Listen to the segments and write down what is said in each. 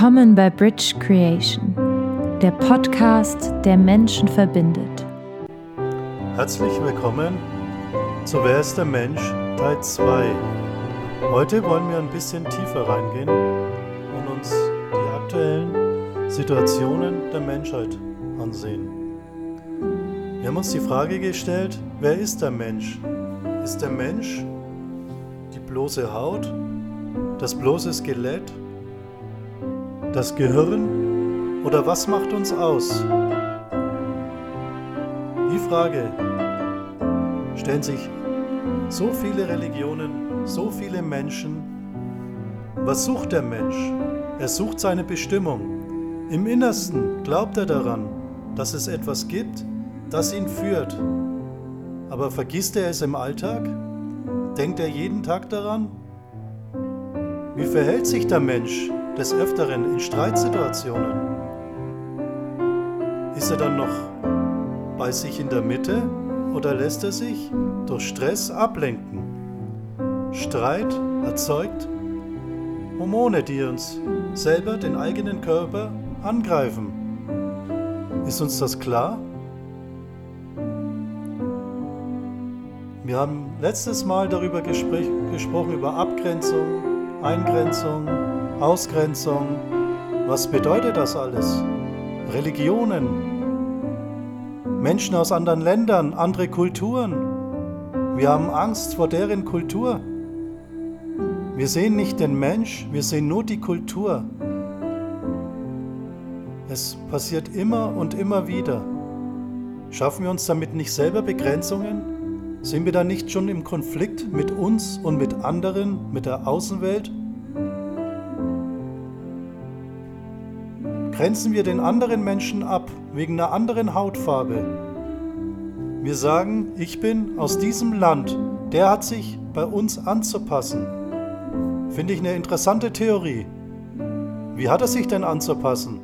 Willkommen bei Bridge Creation, der Podcast, der Menschen verbindet. Herzlich willkommen zu Wer ist der Mensch Teil 2. Heute wollen wir ein bisschen tiefer reingehen und uns die aktuellen Situationen der Menschheit ansehen. Wir haben uns die Frage gestellt, wer ist der Mensch? Ist der Mensch die bloße Haut, das bloße Skelett, das Gehirn oder was macht uns aus? Die Frage stellen sich so viele Religionen, so viele Menschen. Was sucht der Mensch? Er sucht seine Bestimmung. Im Innersten glaubt er daran, dass es etwas gibt, das ihn führt. Aber vergisst er es im Alltag? Denkt er jeden Tag daran? Wie verhält sich der Mensch des Öfteren in Streitsituationen? Ist er dann noch bei sich in der Mitte oder lässt er sich durch Stress ablenken? Streit erzeugt Hormone, die uns selber den eigenen Körper angreifen. Ist uns das klar? Wir haben letztes Mal darüber gesprochen, über Abgrenzung, Eingrenzung, Ausgrenzung. Was bedeutet das alles? Religionen, Menschen aus anderen Ländern, andere Kulturen. Wir haben Angst vor deren Kultur. Wir sehen nicht den Mensch, wir sehen nur die Kultur. Es passiert immer und immer wieder. Schaffen wir uns damit nicht selber Begrenzungen? Sind wir da nicht schon im Konflikt mit uns und mit anderen, mit der Außenwelt? Grenzen wir den anderen Menschen ab wegen einer anderen Hautfarbe. Wir sagen, ich bin aus diesem Land, der hat sich bei uns anzupassen. Finde ich eine interessante Theorie. Wie hat er sich denn anzupassen?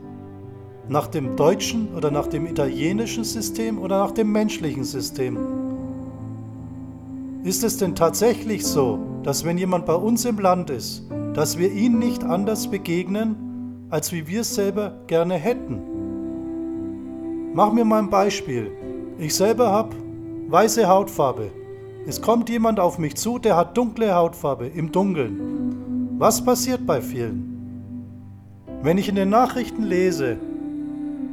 Nach dem deutschen oder nach dem italienischen System oder nach dem menschlichen System? Ist es denn tatsächlich so, dass wenn jemand bei uns im Land ist, dass wir ihn nicht anders begegnen, als wie wir es selber gerne hätten. Machen wir mal ein Beispiel. Ich selber habe weiße Hautfarbe. Es kommt jemand auf mich zu, der hat dunkle Hautfarbe im Dunkeln. Was passiert bei vielen? Wenn ich in den Nachrichten lese,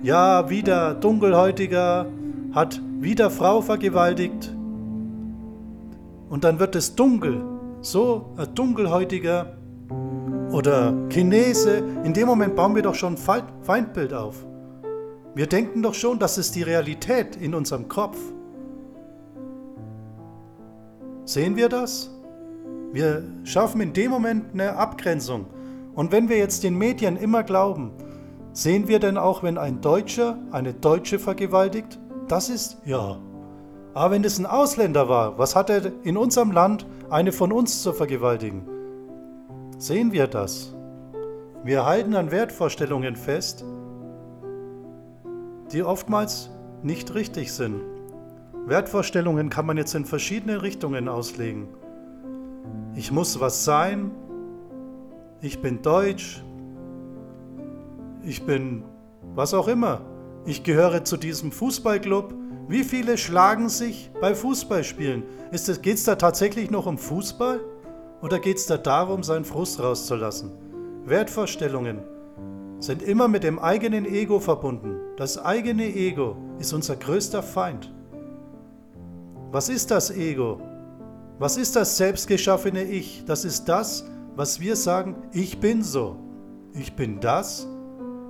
ja, wieder Dunkelhäutiger hat wieder Frau vergewaltigt, und dann wird es dunkel, so ein Dunkelhäutiger oder Chinese, in dem Moment bauen wir doch schon ein Feindbild auf. Wir denken doch schon, das ist die Realität in unserem Kopf. Sehen wir das? Wir schaffen in dem Moment eine Abgrenzung. Und wenn wir jetzt den Medien immer glauben, sehen wir denn auch, wenn ein Deutscher eine Deutsche vergewaltigt? Das ist ja. Aber wenn es ein Ausländer war, was hat er in unserem Land, eine von uns zu vergewaltigen? Sehen wir das? Wir halten an Wertvorstellungen fest, die oftmals nicht richtig sind. Wertvorstellungen kann man jetzt in verschiedene Richtungen auslegen. Ich muss was sein, ich bin deutsch, ich bin was auch immer, ich gehöre zu diesem Fußballclub. Wie viele schlagen sich bei Fußballspielen? Geht es da tatsächlich noch um Fußball? Oder geht es da darum, seinen Frust rauszulassen? Wertvorstellungen sind immer mit dem eigenen Ego verbunden. Das eigene Ego ist unser größter Feind. Was ist das Ego? Was ist das selbstgeschaffene Ich? Das ist das, was wir sagen, ich bin so. Ich bin das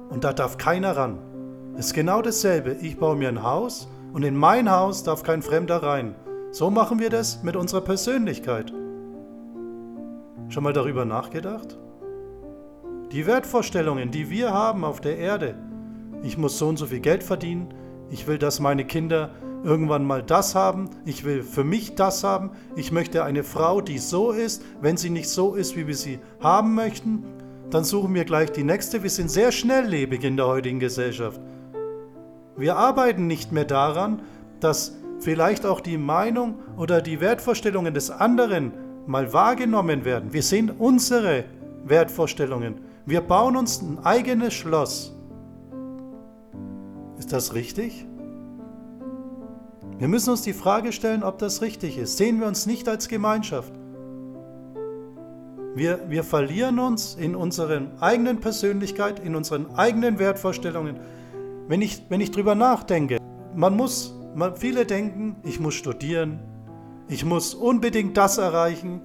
und da darf keiner ran. Es ist genau dasselbe. Ich baue mir ein Haus und in mein Haus darf kein Fremder rein. So machen wir das mit unserer Persönlichkeit. Schon mal darüber nachgedacht? Die Wertvorstellungen, die wir haben auf der Erde. Ich muss so und so viel Geld verdienen. Ich will, dass meine Kinder irgendwann mal das haben. Ich will für mich das haben. Ich möchte eine Frau, die so ist. Wenn sie nicht so ist, wie wir sie haben möchten, dann suchen wir gleich die nächste. Wir sind sehr schnelllebig in der heutigen Gesellschaft. Wir arbeiten nicht mehr daran, dass vielleicht auch die Meinung oder die Wertvorstellungen des anderen mal wahrgenommen werden. Wir sehen unsere Wertvorstellungen. Wir bauen uns ein eigenes Schloss. Ist das richtig? Wir müssen uns die Frage stellen, ob das richtig ist. Sehen wir uns nicht als Gemeinschaft. Wir, wir verlieren uns in unserer eigenen Persönlichkeit, in unseren eigenen Wertvorstellungen. Wenn ich, wenn ich drüber nachdenke, man muss, man, viele denken, ich muss studieren, ich muss unbedingt das erreichen.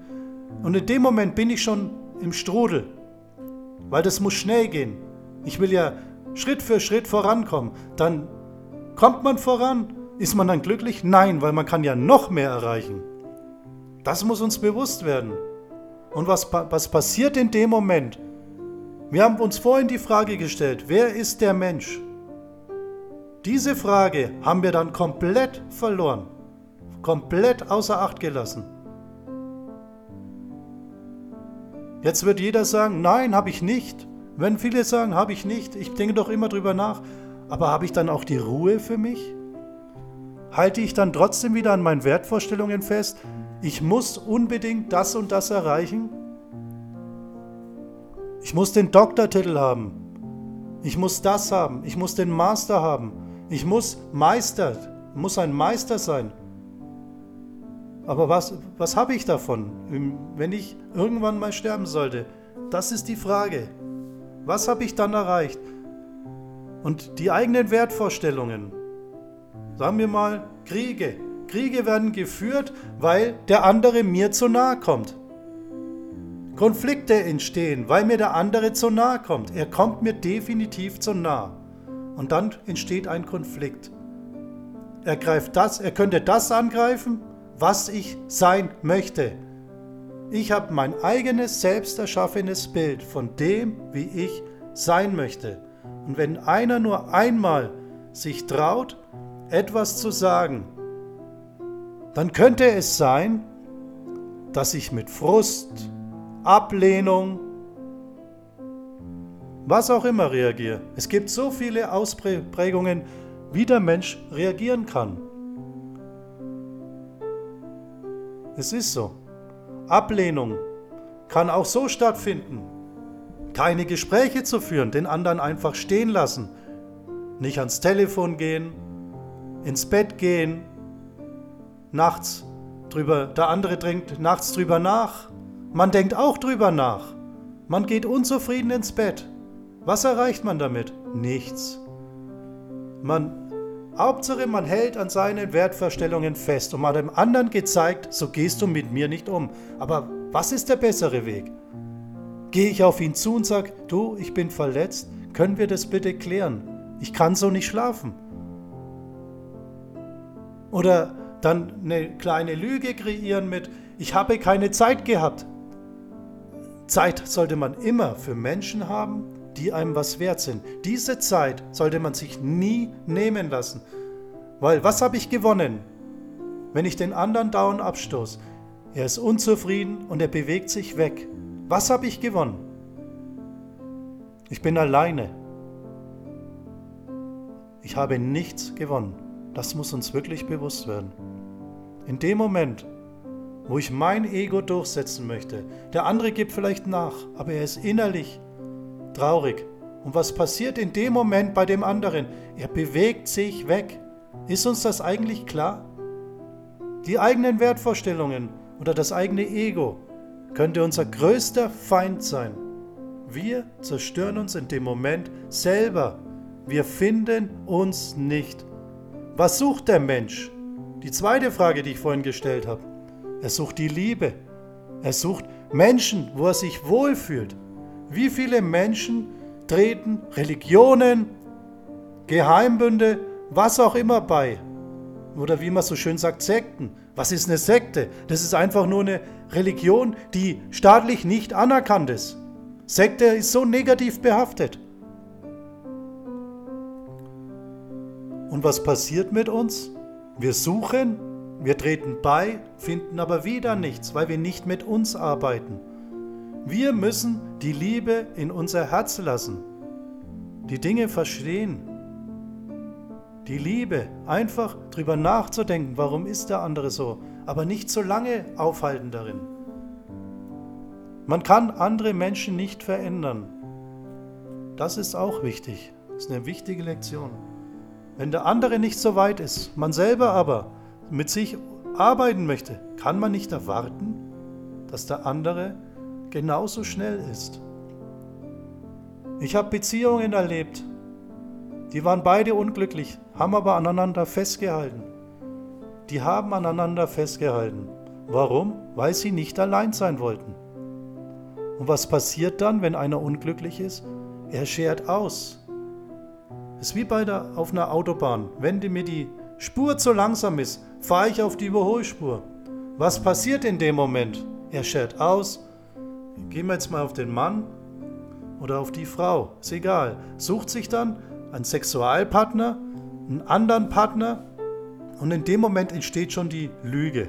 Und in dem Moment bin ich schon im Strudel, weil das muss schnell gehen. Ich will ja Schritt für Schritt vorankommen. Dann kommt man voran. Ist man dann glücklich? Nein, weil man kann ja noch mehr erreichen. Das muss uns bewusst werden. Und was, was passiert in dem Moment? Wir haben uns vorhin die Frage gestellt, wer ist der Mensch? Diese Frage haben wir dann komplett verloren, komplett außer Acht gelassen. Jetzt wird jeder sagen, nein, habe ich nicht. Wenn viele sagen, habe ich nicht, ich denke doch immer drüber nach, aber habe ich dann auch die Ruhe für mich? Halte ich dann trotzdem wieder an meinen Wertvorstellungen fest? Ich muss unbedingt das und das erreichen? Ich muss den Doktortitel haben. Ich muss das haben. Ich muss den Master haben. Ich muss Meister, muss ein Meister sein. Aber was, was habe ich davon, wenn ich irgendwann mal sterben sollte? Das ist die Frage. Was habe ich dann erreicht? Und die eigenen Wertvorstellungen. Sagen wir mal Kriege. Kriege werden geführt, weil der andere mir zu nahe kommt. Konflikte entstehen, weil mir der andere zu nahe kommt. Er kommt mir definitiv zu nahe. Und dann entsteht ein Konflikt. Er greift das, er könnte das angreifen, was ich sein möchte. Ich habe mein eigenes selbst erschaffenes Bild von dem, wie ich sein möchte. Und wenn einer nur einmal sich traut, etwas zu sagen, dann könnte es sein, dass ich mit Frust, Ablehnung, was auch immer reagiere. Es gibt so viele Ausprägungen, wie der Mensch reagieren kann. Es ist so. Ablehnung kann auch so stattfinden. Keine Gespräche zu führen, den anderen einfach stehen lassen. Nicht ans Telefon gehen, ins Bett gehen, nachts drüber, der andere denkt nachts drüber nach. Man denkt auch drüber nach. Man geht unzufrieden ins Bett. Was erreicht man damit? Nichts. Man Hauptsache, man hält an seinen Wertvorstellungen fest und man hat dem anderen gezeigt, so gehst du mit mir nicht um. Aber was ist der bessere Weg? Gehe ich auf ihn zu und sage, du, ich bin verletzt, können wir das bitte klären? Ich kann so nicht schlafen. Oder dann eine kleine Lüge kreieren mit, ich habe keine Zeit gehabt. Zeit sollte man immer für Menschen haben, die einem was wert sind. Diese Zeit sollte man sich nie nehmen lassen. Weil was habe ich gewonnen, wenn ich den anderen dauernd abstoße? Er ist unzufrieden und er bewegt sich weg. Was habe ich gewonnen? Ich bin alleine. Ich habe nichts gewonnen. Das muss uns wirklich bewusst werden. In dem Moment, wo ich mein Ego durchsetzen möchte, der andere gibt vielleicht nach, aber er ist innerlich traurig. Und was passiert in dem Moment bei dem anderen? Er bewegt sich weg. Ist uns das eigentlich klar? Die eigenen Wertvorstellungen oder das eigene Ego könnte unser größter Feind sein. Wir zerstören uns in dem Moment selber. Wir finden uns nicht. Was sucht der Mensch? Die zweite Frage, die ich vorhin gestellt habe. Er sucht die Liebe. Er sucht Menschen, wo er sich wohlfühlt. Wie viele Menschen treten Religionen, Geheimbünde, was auch immer bei? Oder wie man so schön sagt, Sekten. Was ist eine Sekte? Das ist einfach nur eine Religion, die staatlich nicht anerkannt ist. Sekte ist so negativ behaftet. Und was passiert mit uns? Wir suchen, wir treten bei, finden aber wieder nichts, weil wir nicht mit uns arbeiten. Wir müssen die Liebe in unser Herz lassen, die Dinge verstehen. Die Liebe, einfach drüber nachzudenken, warum ist der andere so, aber nicht so lange aufhalten darin. Man kann andere Menschen nicht verändern. das ist auch wichtig. Das ist eine wichtige Lektion. Wenn der andere nicht so weit ist, man selber aber mit sich arbeiten möchte, kann man nicht erwarten, dass der andere genauso schnell ist. Ich habe Beziehungen erlebt, die waren beide unglücklich, haben aber aneinander festgehalten. Die haben aneinander festgehalten. Warum? Weil sie nicht allein sein wollten. Und was passiert dann, wenn einer unglücklich ist? Er schert aus. Es ist wie bei der, auf einer Autobahn. Wenn mir die Spur zu langsam ist, fahre ich auf die Überholspur. Was passiert in dem Moment? Er schert aus. Gehen wir jetzt mal auf den Mann oder auf die Frau. Ist egal. Sucht sich dann einen Sexualpartner, einen anderen Partner und in dem Moment entsteht schon die Lüge.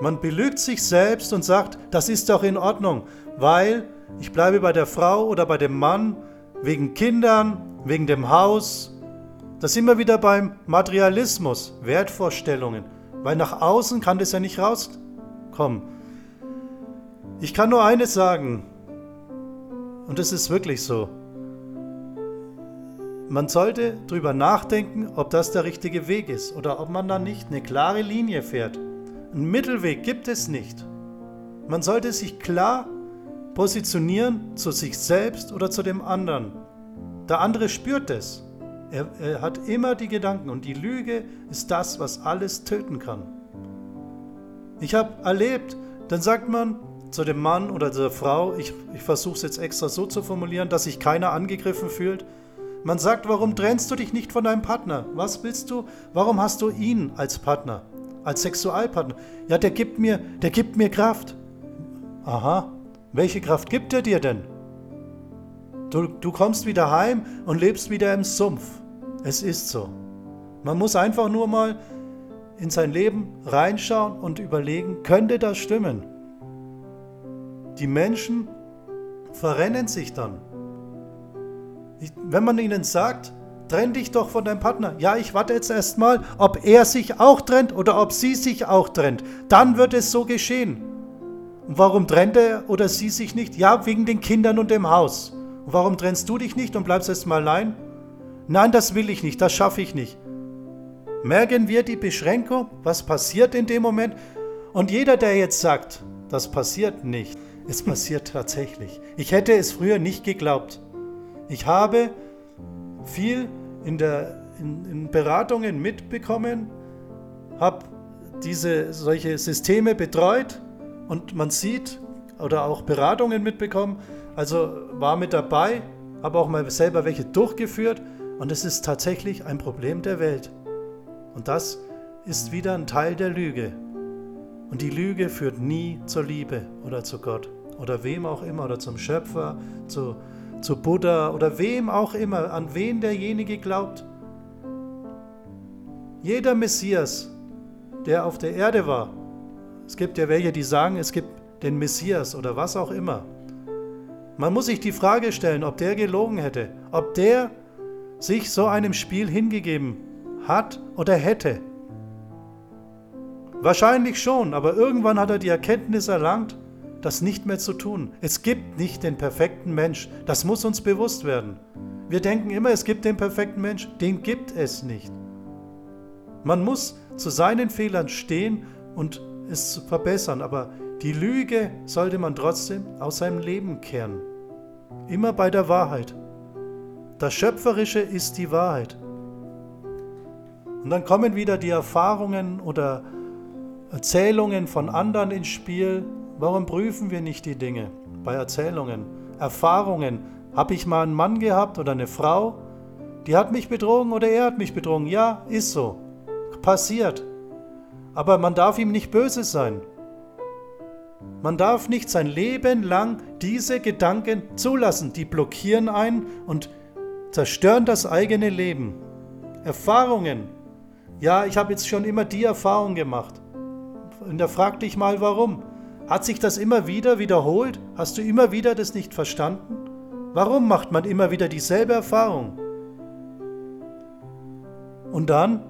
Man belügt sich selbst und sagt, das ist doch in Ordnung, weil ich bleibe bei der Frau oder bei dem Mann wegen Kindern, wegen dem Haus. Das sind wir wieder beim Materialismus, Wertvorstellungen, weil nach außen kann das ja nicht rauskommen. Ich kann nur eines sagen, und es ist wirklich so. Man sollte darüber nachdenken, ob das der richtige Weg ist oder ob man da nicht eine klare Linie fährt. Einen Mittelweg gibt es nicht. Man sollte sich klar positionieren zu sich selbst oder zu dem anderen. Der andere spürt es. Er, er, hat immer die Gedanken und die Lüge ist das, was alles töten kann. Ich habe erlebt, dann sagt man zu dem Mann oder der Frau, ich, ich versuche es jetzt extra so zu formulieren, dass sich keiner angegriffen fühlt. Man sagt, warum trennst du dich nicht von deinem Partner? Was willst du? Warum hast du ihn als Partner? als Sexualpartner. Ja, der gibt mir, der gibt mir Kraft. Aha, welche Kraft gibt er dir denn? Du, du kommst wieder heim und lebst wieder im Sumpf. Es ist so. Man muss einfach nur mal in sein Leben reinschauen und überlegen, könnte das stimmen? Die Menschen verrennen sich dann. Wenn man ihnen sagt, Trenn dich doch von deinem Partner. Ja, ich warte jetzt erst mal, ob er sich auch trennt oder ob sie sich auch trennt. Dann wird es so geschehen. Und warum trennt er oder sie sich nicht? Ja, wegen den Kindern und dem Haus. Und warum trennst du dich nicht und bleibst erst mal allein? Nein, das will ich nicht, das schaffe ich nicht. Merken wir die Beschränkung, was passiert in dem Moment? Und jeder, der jetzt sagt, das passiert nicht, es passiert tatsächlich. Ich hätte es früher nicht geglaubt. Ich habe viel in, der, in, in Beratungen mitbekommen, habe diese solche Systeme betreut und man sieht oder auch Beratungen mitbekommen. Also war mit dabei, habe auch mal selber welche durchgeführt und es ist tatsächlich ein Problem der Welt. Und das ist wieder ein Teil der Lüge. Und die Lüge führt nie zur Liebe oder zu Gott oder wem auch immer oder zum Schöpfer, zu, zu Buddha oder wem auch immer, an wen derjenige glaubt. Jeder Messias, der auf der Erde war, es gibt ja welche, die sagen, es gibt den Messias oder was auch immer. Man muss sich die Frage stellen, ob der gelogen hätte, ob der sich so einem Spiel hingegeben hat oder hätte. Wahrscheinlich schon, aber irgendwann hat er die Erkenntnis erlangt, das nicht mehr zu tun. Es gibt nicht den perfekten Mensch. Das muss uns bewusst werden. Wir denken immer, es gibt den perfekten Mensch. Den gibt es nicht. Man muss zu seinen Fehlern stehen und es verbessern, aber die Lüge sollte man trotzdem aus seinem Leben kehren. Immer bei der Wahrheit. Das Schöpferische ist die Wahrheit. Und dann kommen wieder die Erfahrungen oder Erzählungen von anderen ins Spiel, Warum prüfen wir nicht die Dinge bei Erzählungen, Erfahrungen? Habe ich mal einen Mann gehabt oder eine Frau, die hat mich betrogen oder er hat mich betrogen? Ja, ist so. Passiert. Aber man darf ihm nicht böse sein. Man darf nicht sein Leben lang diese Gedanken zulassen. Die blockieren einen und zerstören das eigene Leben. Erfahrungen. Ja, ich habe jetzt schon immer die Erfahrung gemacht. Und da frag dich mal, warum. Hat sich das immer wieder wiederholt? Hast du immer wieder das nicht verstanden? Warum macht man immer wieder dieselbe Erfahrung? Und dann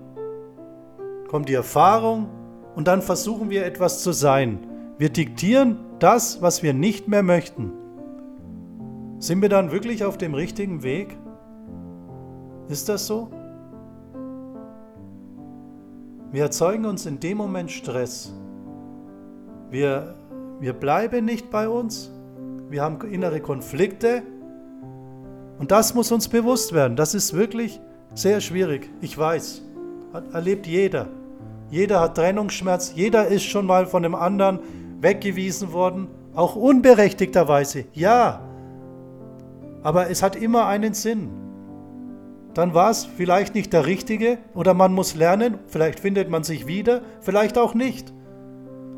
kommt die Erfahrung und dann versuchen wir etwas zu sein. Wir diktieren das, was wir nicht mehr möchten. Sind wir dann wirklich auf dem richtigen Weg? Ist das so? Wir erzeugen uns in dem Moment Stress. Wir, wir bleiben nicht bei uns. Wir haben innere Konflikte. Und das muss uns bewusst werden. Das ist wirklich sehr schwierig. Ich weiß. Hat, erlebt jeder. Jeder hat Trennungsschmerz. Jeder ist schon mal von dem anderen weggewiesen worden. Auch unberechtigterweise. Ja. Aber es hat immer einen Sinn dann war es vielleicht nicht der richtige oder man muss lernen, vielleicht findet man sich wieder, vielleicht auch nicht.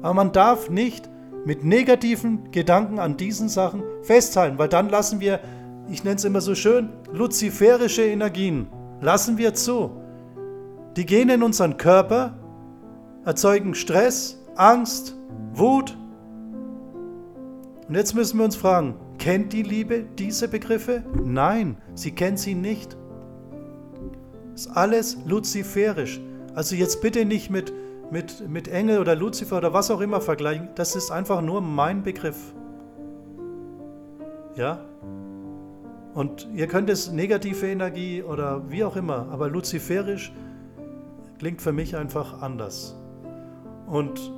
Aber man darf nicht mit negativen Gedanken an diesen Sachen festhalten, weil dann lassen wir, ich nenne es immer so schön, luziferische Energien, lassen wir zu. Die gehen in unseren Körper, erzeugen Stress, Angst, Wut. Und jetzt müssen wir uns fragen, kennt die Liebe diese Begriffe? Nein, sie kennt sie nicht ist alles luziferisch. Also jetzt bitte nicht mit, mit, mit Engel oder Luzifer oder was auch immer vergleichen. Das ist einfach nur mein Begriff. Ja? Und ihr könnt es negative Energie oder wie auch immer, aber luziferisch klingt für mich einfach anders. Und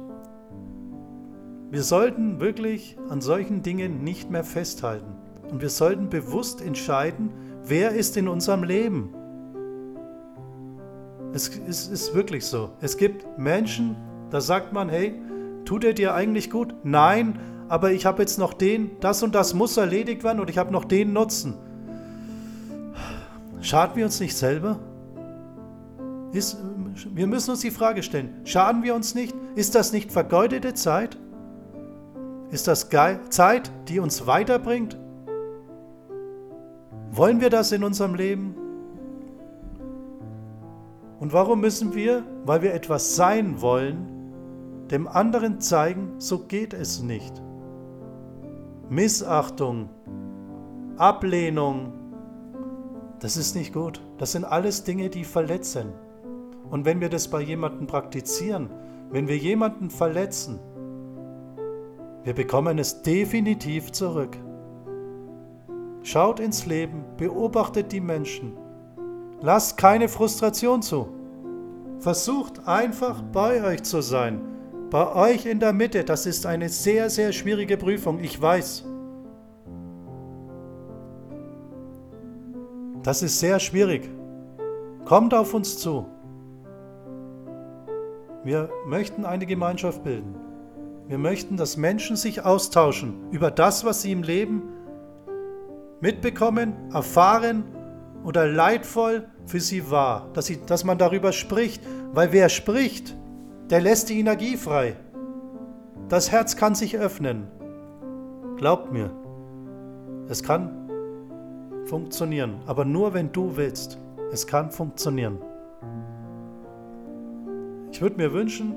wir sollten wirklich an solchen Dingen nicht mehr festhalten. Und wir sollten bewusst entscheiden, wer ist in unserem Leben. Es ist, wirklich so. Es gibt Menschen, da sagt man, hey, tut er dir eigentlich gut? Nein, aber ich habe jetzt noch den, das und das muss erledigt werden und ich habe noch den Nutzen. Schaden wir uns nicht selber? Ist, wir müssen uns die Frage stellen, schaden wir uns nicht? Ist das nicht vergeudete Zeit? Ist das Zeit, die uns weiterbringt? Wollen wir das in unserem Leben? Und warum müssen wir, weil wir etwas sein wollen, dem anderen zeigen, so geht es nicht? Missachtung, Ablehnung, das ist nicht gut. Das sind alles Dinge, die verletzen. Und wenn wir das bei jemandem praktizieren, wenn wir jemanden verletzen, wir bekommen es definitiv zurück. Schaut ins Leben, beobachtet die Menschen Lasst keine Frustration zu. Versucht einfach bei euch zu sein. Bei euch in der Mitte. Das ist eine sehr, sehr schwierige Prüfung. Ich weiß. Das ist sehr schwierig. Kommt auf uns zu. Wir möchten eine Gemeinschaft bilden. Wir möchten, dass Menschen sich austauschen über das, was sie im Leben mitbekommen, erfahren oder leidvoll für sie war, dass, sie, dass man darüber spricht, weil wer spricht, der lässt die Energie frei. Das Herz kann sich öffnen. Glaubt mir, es kann funktionieren, aber nur wenn du willst. Es kann funktionieren. Ich würde mir wünschen,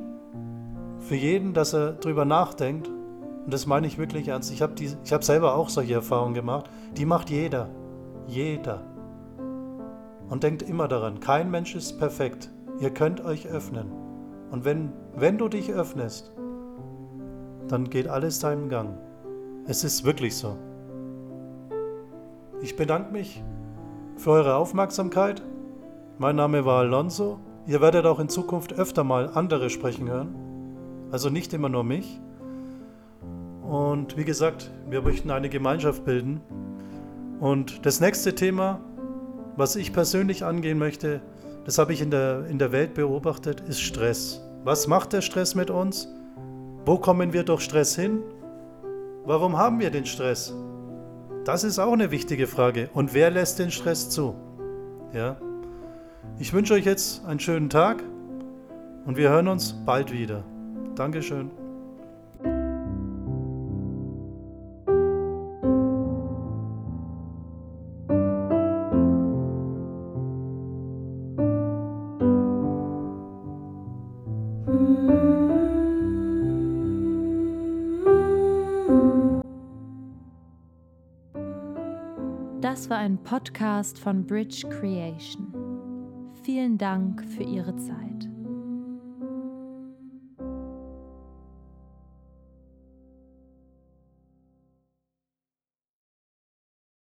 für jeden, dass er darüber nachdenkt, und das meine ich wirklich ernst, ich habe hab selber auch solche Erfahrungen gemacht, die macht jeder. Jeder. Und denkt immer daran, kein Mensch ist perfekt. Ihr könnt euch öffnen. Und wenn, wenn du dich öffnest, dann geht alles seinen Gang. Es ist wirklich so. Ich bedanke mich für eure Aufmerksamkeit. Mein Name war Alonso. Ihr werdet auch in Zukunft öfter mal andere sprechen hören. Also nicht immer nur mich. Und wie gesagt, wir möchten eine Gemeinschaft bilden. Und das nächste Thema was ich persönlich angehen möchte, das habe ich in der, in der Welt beobachtet, ist Stress. Was macht der Stress mit uns? Wo kommen wir durch Stress hin? Warum haben wir den Stress? Das ist auch eine wichtige Frage. Und wer lässt den Stress zu? Ja. Ich wünsche euch jetzt einen schönen Tag und wir hören uns bald wieder. Dankeschön. Podcast von Bridge Creation. Vielen Dank für Ihre Zeit.